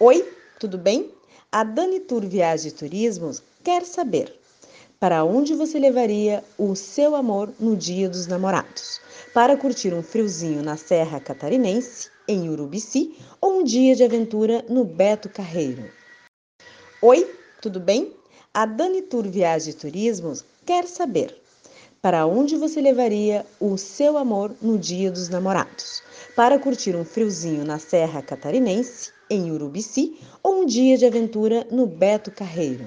Oi, tudo bem? A Dani Tour Viagens e Turismos quer saber para onde você levaria o seu amor no Dia dos Namorados? Para curtir um friozinho na Serra Catarinense, em Urubici, ou um dia de aventura no Beto Carreiro? Oi, tudo bem? A Dani Tour Viagens e Turismos quer saber para onde você levaria o seu amor no Dia dos Namorados? Para curtir um friozinho na Serra Catarinense, em Urubici, ou um dia de aventura no Beto Carreiro?